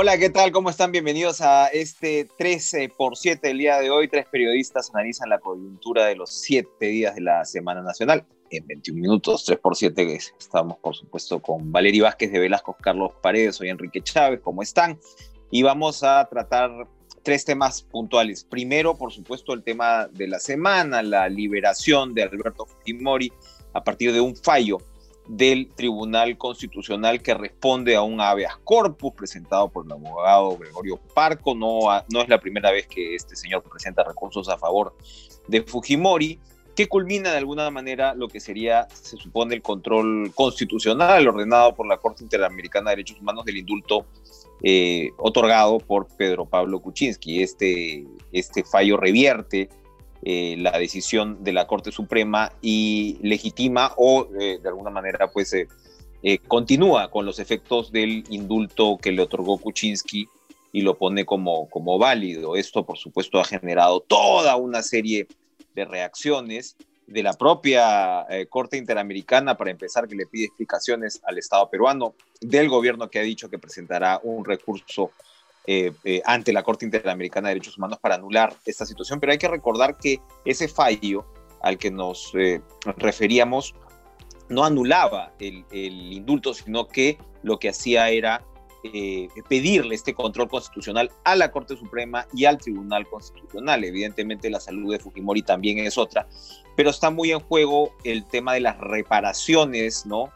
Hola, ¿qué tal? ¿Cómo están? Bienvenidos a este 13 por 7 del día de hoy. Tres periodistas analizan la coyuntura de los siete días de la Semana Nacional. En 21 minutos, 3 por 7, estamos por supuesto con Valery Vázquez de Velasco, Carlos Paredes, soy Enrique Chávez, ¿cómo están? Y vamos a tratar tres temas puntuales. Primero, por supuesto, el tema de la semana, la liberación de Alberto Fujimori a partir de un fallo del Tribunal Constitucional que responde a un habeas corpus presentado por el abogado Gregorio Parco. No, no es la primera vez que este señor presenta recursos a favor de Fujimori, que culmina de alguna manera lo que sería, se supone, el control constitucional ordenado por la Corte Interamericana de Derechos Humanos del indulto eh, otorgado por Pedro Pablo Kuczynski. Este, este fallo revierte eh, la decisión de la Corte Suprema y legitima o eh, de alguna manera pues eh, continúa con los efectos del indulto que le otorgó Kuczynski y lo pone como, como válido. Esto por supuesto ha generado toda una serie de reacciones de la propia Corte Interamericana, para empezar, que le pide explicaciones al Estado peruano, del gobierno que ha dicho que presentará un recurso eh, eh, ante la Corte Interamericana de Derechos Humanos para anular esta situación, pero hay que recordar que ese fallo al que nos eh, referíamos no anulaba el, indulto, sino que lo que hacía era pedirle este control constitucional a la Corte Suprema y al Tribunal Constitucional. Evidentemente la salud de Fujimori también es otra, pero está muy en juego el tema de las reparaciones ¿no?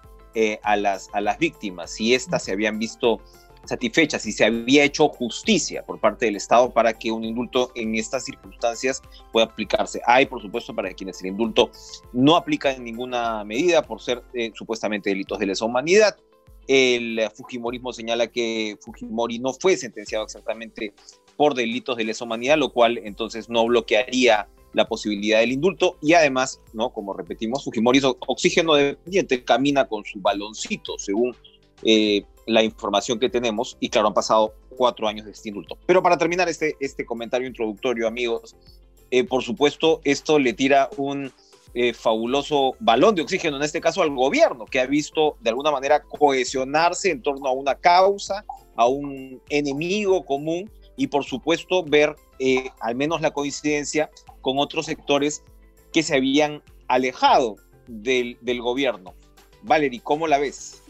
a, las, a las víctimas. Si éstas se habían visto satisfecha si se había hecho justicia por parte del Estado para que un indulto en estas circunstancias pueda aplicarse. Hay, por supuesto, para quienes el indulto no aplica en ninguna medida por ser eh, supuestamente delitos de lesa humanidad. El Fujimorismo señala que Fujimori no fue sentenciado exactamente por delitos de lesa humanidad, lo cual entonces no bloquearía la posibilidad del indulto y además, ¿no? como repetimos, Fujimori es oxígeno dependiente, camina con su baloncito, según eh, la información que tenemos y claro, han pasado cuatro años de este. Pero para terminar este, este comentario introductorio, amigos, eh, por supuesto, esto le tira un eh, fabuloso balón de oxígeno, en este caso al gobierno, que ha visto de alguna manera cohesionarse en torno a una causa, a un enemigo común y por supuesto ver al menos la coincidencia con otros sectores que se habían alejado del, del gobierno. Valerie, ¿cómo la ves?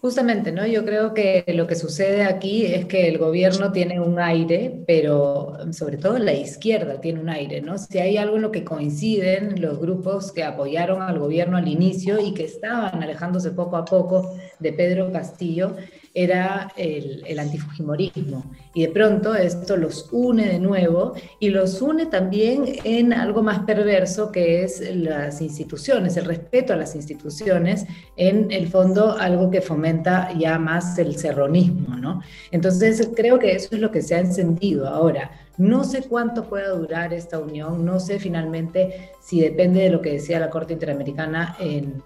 Justamente, ¿no? Yo creo que lo que sucede aquí es que el gobierno tiene un aire, pero sobre todo la izquierda tiene un aire, ¿no? Si hay algo en lo que coinciden los grupos que apoyaron al gobierno al inicio y que estaban alejándose poco a poco de Pedro Castillo, era el, antifujimorismo. Y de pronto esto los une de nuevo y los une también en algo más perverso que es las instituciones, el respeto a las instituciones, en el fondo algo que fomenta ya más el serronismo, ¿no? Entonces creo que eso es lo que se ha encendido ahora. No sé cuánto pueda durar esta unión, no sé finalmente si depende de lo que decía la Corte Interamericana en,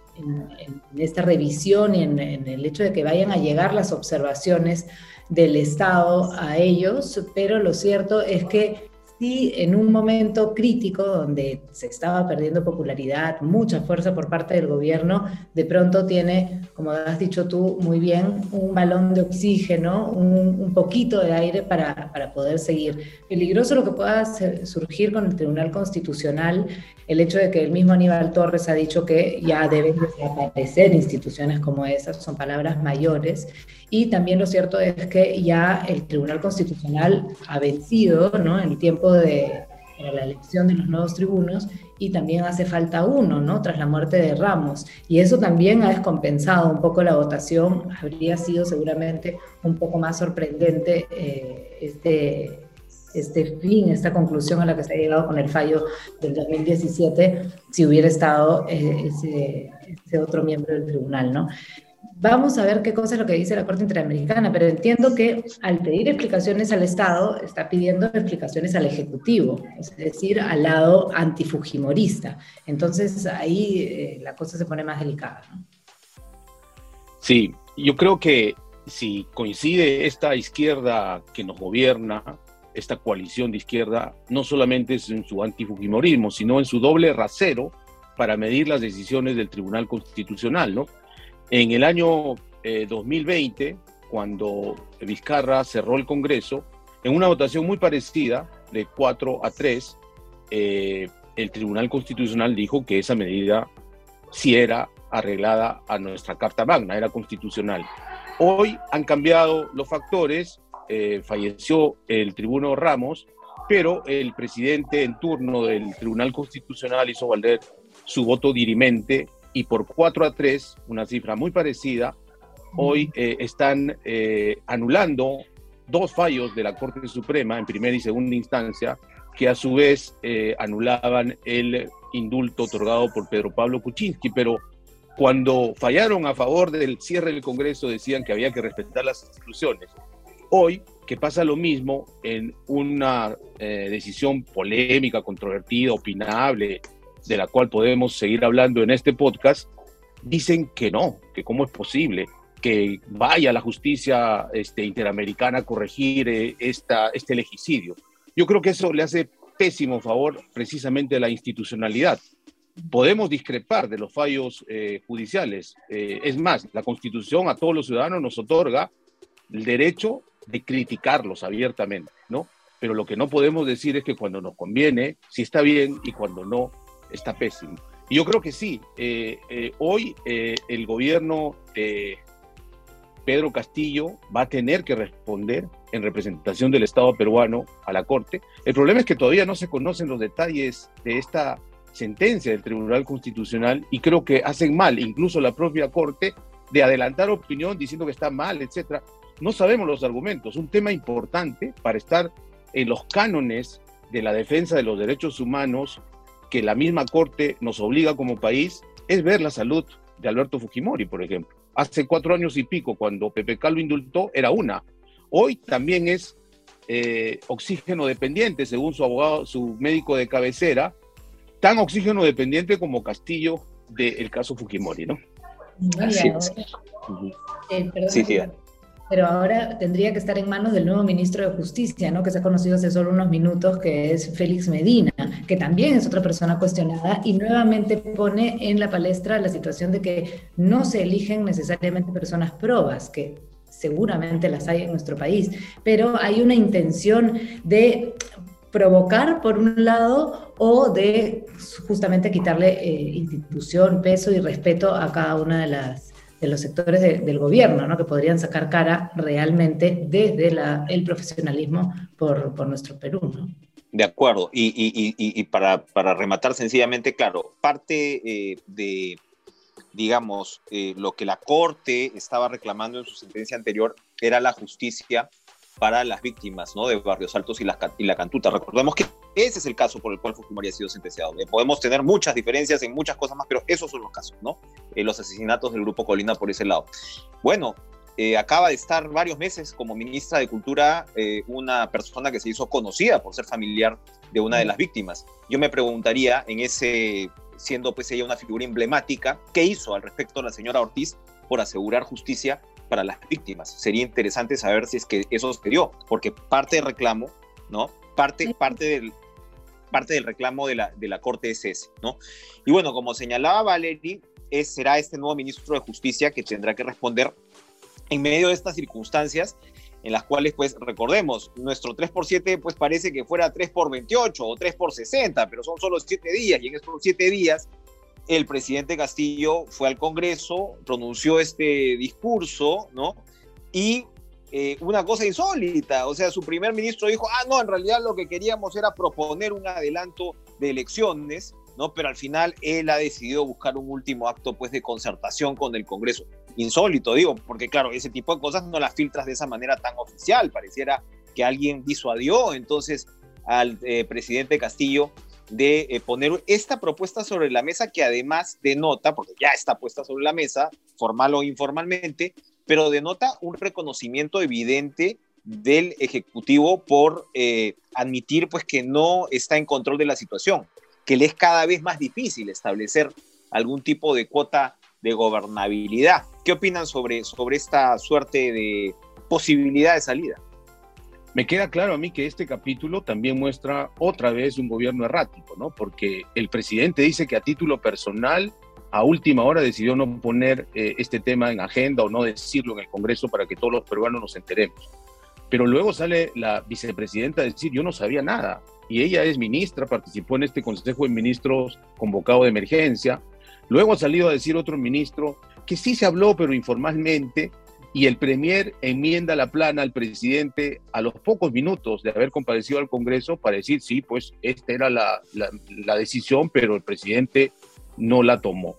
esta revisión y en, el hecho de que vayan a llegar las observaciones del Estado a ellos, pero lo cierto es que sí, en un momento crítico donde se estaba perdiendo popularidad, mucha fuerza por parte del gobierno, de pronto tiene, como has dicho tú muy bien, un balón de oxígeno, un, poquito de aire para, para, poder seguir. Peligroso lo que pueda surgir con el Tribunal Constitucional, el hecho de que el mismo Aníbal Torres ha dicho que ya deben desaparecer instituciones como esas, son palabras mayores, y también lo cierto es que ya el Tribunal Constitucional ha vencido ¿no? en el tiempo de la elección de los nuevos tribunos y también hace falta uno, ¿no? Tras la muerte de Ramos. Y eso también ha descompensado un poco la votación. Habría sido seguramente un poco más sorprendente eh, este, este fin, esta conclusión a la que se ha llegado con el fallo del 2017 si hubiera estado eh, ese, ese, otro miembro del tribunal, ¿no? Vamos a ver qué cosa es lo que dice la Corte Interamericana, pero entiendo que al pedir explicaciones al Estado, está pidiendo explicaciones al Ejecutivo, es decir, al lado antifujimorista. Entonces ahí eh, la cosa se pone más delicada. ¿no? Sí, yo creo que si coincide esta izquierda que nos gobierna, esta coalición de izquierda, no solamente es en su antifujimorismo, sino en su doble rasero para medir las decisiones del Tribunal Constitucional, ¿no? En el año 2020, eh, cuando Vizcarra cerró el Congreso, en una votación muy parecida, de 4 a 3, eh, el Tribunal Constitucional dijo que esa medida sí era arreglada a nuestra Carta Magna, era constitucional. Hoy han cambiado los factores, eh, falleció el tribuno Ramos, pero el presidente en turno del Tribunal Constitucional hizo valer su voto dirimente y por 4 a 3, una cifra muy parecida, hoy eh, están eh, anulando dos fallos de la Corte Suprema en primera y segunda instancia, que a su vez eh, anulaban el indulto otorgado por Pedro Pablo Kuczynski, pero cuando fallaron a favor del cierre del Congreso decían que había que respetar las instituciones. Hoy, que pasa lo mismo en una decisión polémica, controvertida, opinable, de la cual podemos seguir hablando en este podcast, dicen que no, que cómo es posible que vaya la justicia este, interamericana a corregir eh, esta, este legicidio. Yo creo que eso le hace pésimo favor precisamente a la institucionalidad. Podemos discrepar de los fallos eh, judiciales. Eh, es más, la Constitución a todos los ciudadanos nos otorga el derecho de criticarlos abiertamente, ¿no? Pero lo que no podemos decir es que cuando nos conviene, sí está bien, y cuando no, está pésimo. Y yo creo que sí, eh, eh, hoy eh, el gobierno de Pedro Castillo va a tener que responder en representación del Estado peruano a la Corte. El problema es que todavía no se conocen los detalles de esta sentencia del Tribunal Constitucional y creo que hacen mal, incluso la propia Corte, de adelantar opinión diciendo que está mal, etcétera. No sabemos los argumentos. Un tema importante para estar en los cánones de la defensa de los derechos humanos que la misma Corte nos obliga como país es ver la salud de Alberto Fujimori, por ejemplo. Hace cuatro años y pico, cuando Pepe Calvo indultó, era una. Hoy también es eh, oxígeno dependiente, según su abogado, su médico de cabecera, tan oxígeno dependiente como Castillo del caso Fujimori, ¿no? Así es. Eh, sí, sí pero ahora tendría que estar en manos del nuevo ministro de Justicia, ¿no? que se ha conocido hace solo unos minutos, que es Félix Medina, que también es otra persona cuestionada y nuevamente pone en la palestra la situación de que no se eligen necesariamente personas probas, que seguramente las hay en nuestro país, pero hay una intención de provocar por un lado o de justamente quitarle eh, institución, peso y respeto a cada una de las de los sectores del gobierno, ¿no? que podrían sacar cara realmente desde la, el profesionalismo por, por, nuestro Perú. ¿no? De acuerdo. Y, y, y, para, para, rematar sencillamente, claro, parte eh, de, digamos, eh, lo que la Corte estaba reclamando en su sentencia anterior era la justicia para las víctimas ¿no? de Barrios Altos y la, y la Cantuta. Recordemos que ese es el caso por el cual Fujimori ha sido sentenciado. Eh, podemos tener muchas diferencias en muchas cosas más, pero esos son los casos, ¿no? Eh, los asesinatos del Grupo Colina por ese lado. Bueno, eh, acaba de estar varios meses como ministra de Cultura una persona que se hizo conocida por ser familiar de una de las víctimas. Yo me preguntaría, en ese, siendo pues ella una figura emblemática, ¿qué hizo al respecto la señora Ortiz por asegurar justicia para las víctimas. Sería interesante saber si es que eso sucedió, porque parte del reclamo, ¿no? Parte, parte, del, parte del reclamo de la, de la Corte es ese, ¿no? Y bueno, como señalaba Valery, es, será este nuevo ministro de Justicia que tendrá que responder en medio de estas circunstancias en las cuales, pues, recordemos, nuestro 3 por 7, pues parece que fuera 3 por 28 o 3 por 60, pero son solo 7 días y en estos 7 días el presidente Castillo fue al Congreso, pronunció este discurso, ¿no? Y eh, una cosa insólita, o sea, su primer ministro dijo, ah, no, en realidad lo que queríamos era proponer un adelanto de elecciones, ¿no? Pero al final él ha decidido buscar un último acto, pues, de concertación con el Congreso. Insólito, digo, porque claro, ese tipo de cosas no las filtras de esa manera tan oficial, pareciera que alguien disuadió entonces al eh, presidente Castillo de eh, poner esta propuesta sobre la mesa que además denota, porque ya está puesta sobre la mesa, formal o informalmente, pero denota un reconocimiento evidente del Ejecutivo por eh, admitir pues que no está en control de la situación, que le es cada vez más difícil establecer algún tipo de cuota de gobernabilidad. ¿Qué opinan sobre, sobre esta suerte de posibilidad de salida? Me queda claro a mí que este capítulo también muestra otra vez un gobierno errático, ¿no? Porque el presidente dice que a título personal a última hora decidió no poner eh, este tema en agenda o no decirlo en el Congreso para que todos los peruanos nos enteremos. Pero luego sale la vicepresidenta a decir, yo no sabía nada. Y ella es ministra, participó en este Consejo de Ministros convocado de emergencia. Luego ha salido a decir otro ministro que sí se habló, pero informalmente, y el Premier enmienda la plana al presidente a los pocos minutos de haber comparecido al Congreso para decir, sí, pues esta era la, la, la decisión, pero el presidente no la tomó.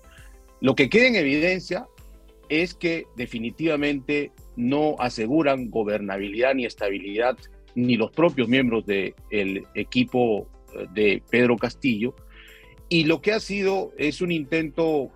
Lo que queda en evidencia es que definitivamente no aseguran gobernabilidad ni estabilidad ni los propios miembros del equipo eh, de Pedro Castillo. Y lo que ha sido es un intento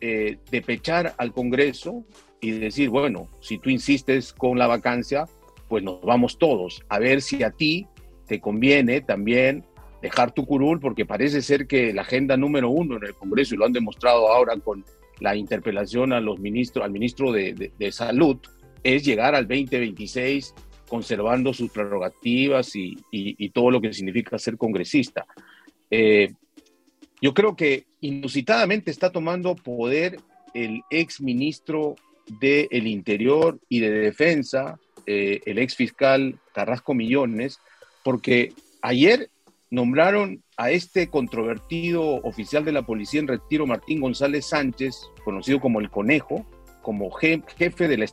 eh, de pechar al Congreso y decir, bueno, si tú insistes con la vacancia, pues nos vamos todos, a ver si a ti te conviene también dejar tu curul, porque parece ser que la agenda número uno en el Congreso, y lo han demostrado ahora con la interpelación a los ministros, al ministro de, Salud, es llegar al 2026 conservando sus prerrogativas y, todo lo que significa ser congresista. Eh, yo creo que inusitadamente está tomando poder el ex ministro del Interior y de Defensa, eh, el ex fiscal Carrasco Millones, porque ayer nombraron a este controvertido oficial de la policía en retiro, Martín González Sánchez, conocido como el Conejo, como jefe de la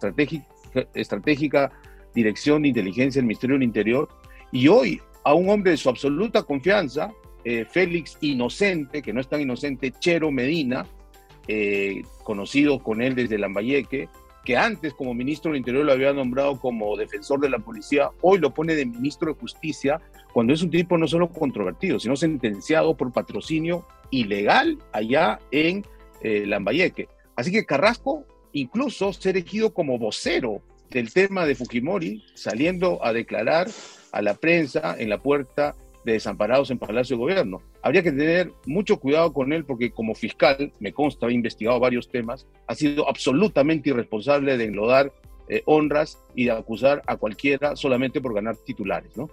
estratégica, Dirección de Inteligencia del Ministerio del Interior, y hoy a un hombre de su absoluta confianza, eh, Félix Inocente, que no es tan inocente, Chero Medina, eh, conocido con él desde Lambayeque, que antes como ministro del Interior lo había nombrado como defensor de la policía, hoy lo pone de ministro de Justicia, cuando es un tipo no solo controvertido, sino sentenciado por patrocinio ilegal allá en eh, Lambayeque. Así que Carrasco incluso se ha elegido como vocero del tema de Fujimori, saliendo a declarar a la prensa en la puerta de desamparados en Palacio de Gobierno. Habría que tener mucho cuidado con él porque como fiscal, me consta, ha investigado varios temas, ha sido absolutamente irresponsable de enlodar eh, honras y de acusar a cualquiera solamente por ganar titulares, ¿no?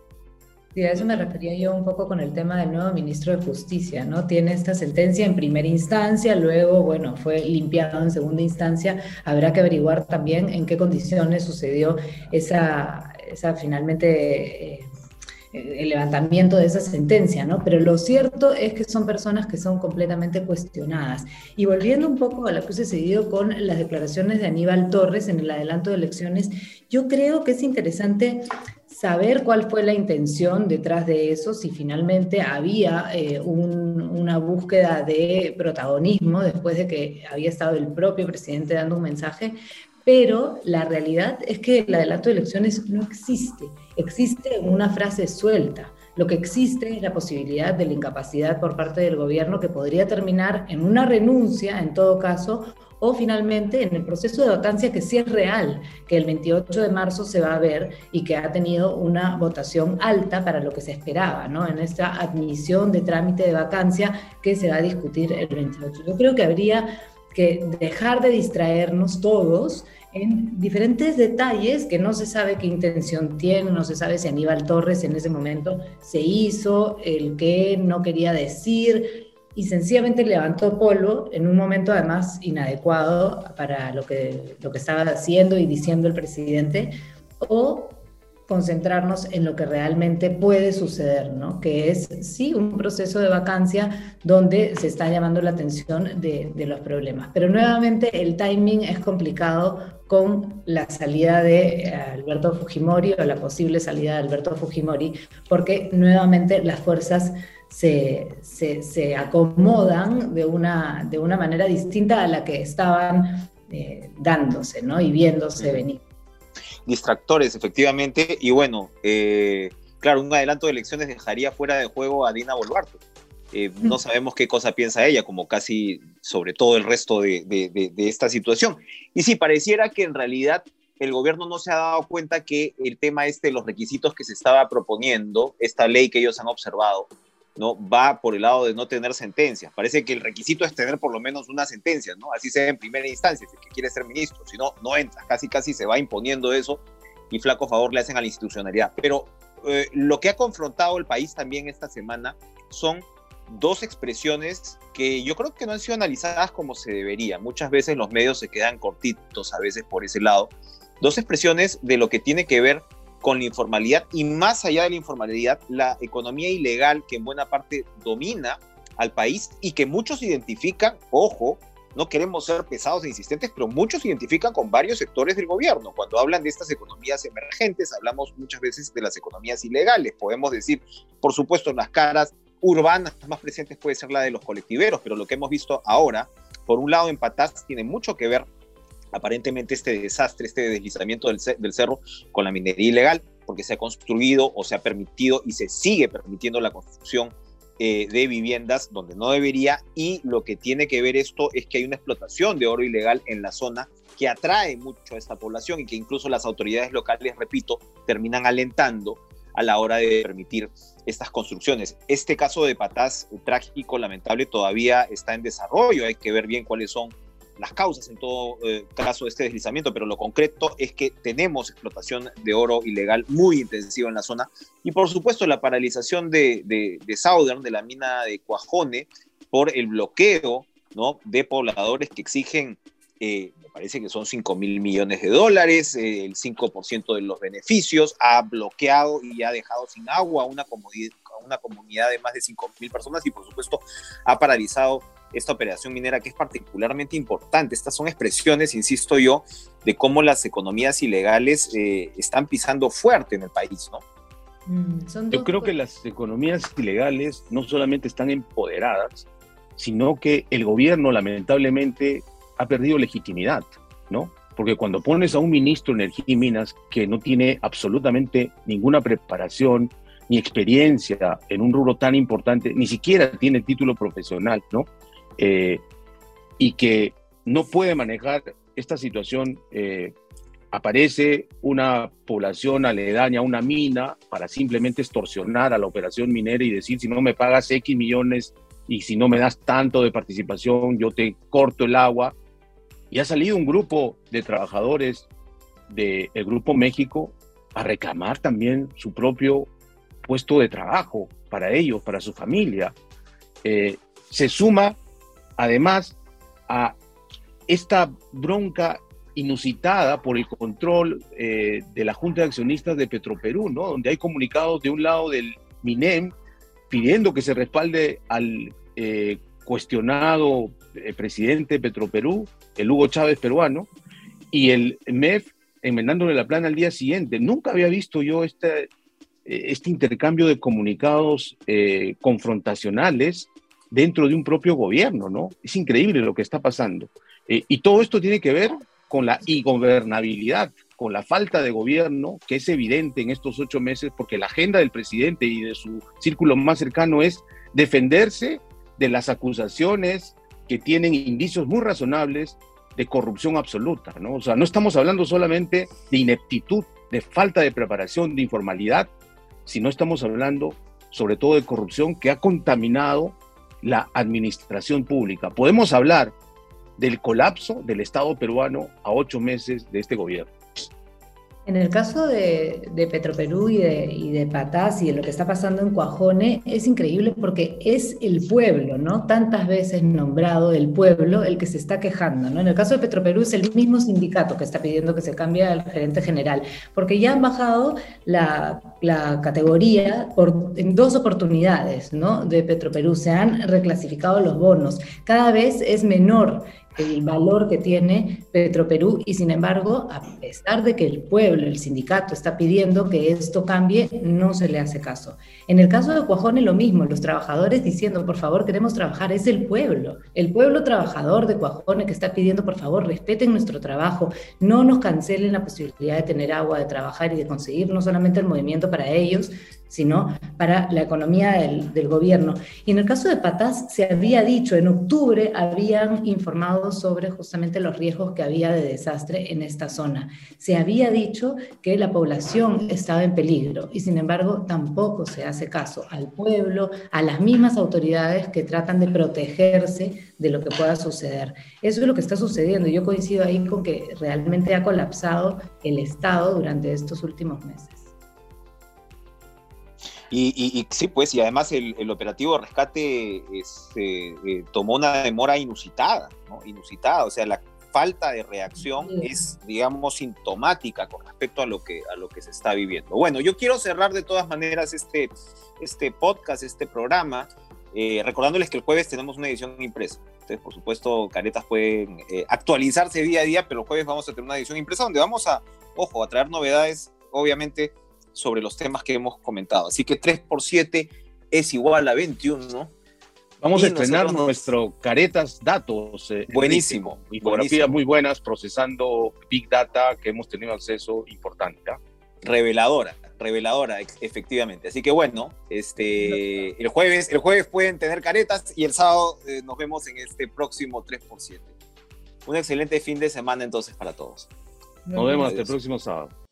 Sí, a eso me refería yo un poco con el tema del nuevo ministro de Justicia, ¿no? Tiene esta sentencia en primera instancia, luego, bueno, fue limpiado en segunda instancia. Habrá que averiguar también en qué condiciones sucedió esa, esa finalmente eh, el levantamiento de esa sentencia, ¿no? Pero lo cierto es que son personas que son completamente cuestionadas. Y volviendo un poco a lo que sucedido con las declaraciones de Aníbal Torres en el adelanto de elecciones, yo creo que es interesante saber cuál fue la intención detrás de eso, si finalmente había eh, una búsqueda de protagonismo después de que había estado el propio presidente dando un mensaje, pero la realidad es que el adelanto de elecciones no existe, existe una frase suelta. Lo que existe es la posibilidad de la incapacidad por parte del gobierno que podría terminar en una renuncia, en todo caso, o finalmente en el proceso de vacancia que sí es real, que el 28 de marzo se va a ver y que ha tenido una votación alta para lo que se esperaba, ¿no? En esta admisión de trámite de vacancia que se va a discutir el 28. Yo creo que habría que dejar de distraernos todos en diferentes detalles que no se sabe qué intención tiene, no se sabe si Aníbal Torres en ese momento se hizo, el que no quería decir, y sencillamente levantó polvo en un momento además inadecuado para lo que, lo que estaba haciendo y diciendo el presidente, o concentrarnos en lo que realmente puede suceder, ¿no? Que es, sí, un proceso de vacancia donde se está llamando la atención de, de, los problemas. Pero nuevamente el timing es complicado con la salida de Alberto Fujimori o la posible salida de Alberto Fujimori, porque nuevamente las fuerzas se, se, acomodan de una, de una manera distinta a la que estaban eh, dándose ¿no? y viéndose venir. Distractores, efectivamente, y bueno, eh, claro, un adelanto de elecciones dejaría fuera de juego a Dina Boluarte. Eh, no sabemos qué cosa piensa ella, como casi sobre todo el resto de, de, de, esta situación. Y sí, pareciera que en realidad el gobierno no se ha dado cuenta que el tema este, los requisitos que se estaba proponiendo, esta ley que ellos han observado, ¿no? va por el lado de no tener sentencias. Parece que el requisito es tener por lo menos una sentencia, ¿no? Así sea en primera instancia, si que quiere ser ministro, si no, no entra, casi casi se va imponiendo eso y flaco favor le hacen a la institucionalidad. Pero eh, lo que ha confrontado el país también esta semana son dos expresiones que yo creo que no han sido analizadas como se debería. Muchas veces los medios se quedan cortitos a veces por ese lado. Dos expresiones de lo que tiene que ver con la informalidad y más allá de la informalidad, la economía ilegal que en buena parte domina al país y que muchos identifican, ojo, no queremos ser pesados e insistentes, pero muchos identifican con varios sectores del gobierno. Cuando hablan de estas economías emergentes, hablamos muchas veces de las economías ilegales. Podemos decir, por supuesto, las caras urbanas más presentes puede ser la de los colectiveros, pero lo que hemos visto ahora, por un lado en Patás, tiene mucho que ver aparentemente este desastre, este deslizamiento del, del cerro con la minería ilegal, porque se ha construido o se ha permitido y se sigue permitiendo la construcción eh, de viviendas donde no debería y lo que tiene que ver esto es que hay una explotación de oro ilegal en la zona que atrae mucho a esta población y que incluso las autoridades locales, repito, terminan alentando a la hora de permitir estas construcciones. Este caso de Patás, trágico, lamentable, todavía está en desarrollo, hay que ver bien cuáles son las causas en todo eh, caso de este deslizamiento, pero lo concreto es que tenemos explotación de oro ilegal muy intensiva en la zona y por supuesto la paralización de, de, Southern, de la mina de Cuajone, por el bloqueo ¿no? de pobladores que exigen, eh, me parece que son 5 mil millones de dólares, eh, el 5% de los beneficios, ha bloqueado y ha dejado sin agua una, una comunidad de más de 5 mil personas y por supuesto ha paralizado esta operación minera que es particularmente importante. Estas son expresiones, insisto yo, de cómo las economías ilegales eh, están pisando fuerte en el país, ¿no? Mm, yo creo que las economías ilegales no solamente están empoderadas, sino que el gobierno lamentablemente ha perdido legitimidad, ¿no? Porque cuando pones a un ministro de Energía y Minas que no tiene absolutamente ninguna preparación ni experiencia en un rubro tan importante, ni siquiera tiene título profesional, ¿no? Eh, y que no puede manejar esta situación. Eh, aparece una población aledaña una mina para simplemente extorsionar a la operación minera y decir, si no me pagas X millones y si no me das tanto de participación, yo te corto el agua. Y ha salido un grupo de trabajadores del Grupo México a reclamar también su propio puesto de trabajo para ellos, para su familia. Eh, se suma además a esta bronca inusitada por el control eh, de la Junta de Accionistas de Petroperú, ¿no? donde hay comunicados de un lado del MINEM pidiendo que se respalde al eh, cuestionado eh, presidente de Petroperú, el Hugo Chávez peruano, y el MEF enmendándole la plana al día siguiente. Nunca había visto yo este, este intercambio de comunicados confrontacionales dentro de un propio gobierno, ¿no? Es increíble lo que está pasando. Eh, y todo esto tiene que ver con la ingobernabilidad, con la falta de gobierno, que es evidente en estos ocho meses, porque la agenda del presidente y de su círculo más cercano es defenderse de las acusaciones que tienen indicios muy razonables de corrupción absoluta, ¿no? O sea, no estamos hablando solamente de ineptitud, de falta de preparación, de informalidad, sino estamos hablando sobre todo de corrupción que ha contaminado la administración pública. Podemos hablar del colapso del Estado peruano a ocho meses de este gobierno. En el caso de, Petroperú y de, y y de lo que está pasando en Cuajone, es increíble porque es el pueblo, ¿no? Tantas veces nombrado el pueblo el que se está quejando. En el caso de Petroperú es el mismo sindicato que está pidiendo que se cambie al gerente general, porque ya han bajado la, categoría en dos oportunidades. De Petroperú, se han reclasificado los bonos, cada vez es menor el valor que tiene Petroperú y sin embargo, a pesar de que el pueblo, el sindicato está pidiendo que esto cambie, no se le hace caso. En el caso de Cuajone lo mismo, los trabajadores diciendo, por favor, queremos trabajar, es el pueblo, el pueblo trabajador de Cuajone que está pidiendo, por favor, respeten nuestro trabajo, no nos cancelen la posibilidad de tener agua, de trabajar y de conseguir no solamente el movimiento para ellos, sino para la economía del, gobierno. Y en el caso de Patas se había dicho, en octubre habían informado sobre justamente los riesgos que había de desastre en esta zona. Se había dicho que la población estaba en peligro y sin embargo tampoco se hace caso al pueblo, a las mismas autoridades que tratan de protegerse de lo que pueda suceder. Eso es lo que está sucediendo. Yo coincido ahí con que realmente ha colapsado el Estado durante estos últimos meses. Y, sí, pues, y además el, operativo de rescate este, eh, tomó una demora inusitada, ¿no? Inusitada, o sea, la falta de reacción es, digamos, sintomática con respecto a lo que, a lo que se está viviendo. Bueno, yo quiero cerrar de todas maneras este, este podcast, este programa, eh, recordándoles que el jueves tenemos una edición impresa. Entonces, por supuesto, caretas pueden eh, actualizarse día a día, pero el jueves vamos a tener una edición impresa donde vamos a, ojo, a traer novedades, obviamente, sobre los temas que hemos comentado. Así que 3 por 7 es igual a 21, ¿no? Vamos a estrenar nuestro Caretas Datos. Eh, buenísimo. Infografías muy buenas, procesando Big Data que hemos tenido acceso importante. Reveladora, reveladora, efectivamente. Así que bueno, este, el, jueves, el jueves pueden tener caretas y el sábado eh, nos vemos en este próximo 3 por 7 Un excelente fin de semana entonces para todos. Nos vemos hasta el próximo sábado.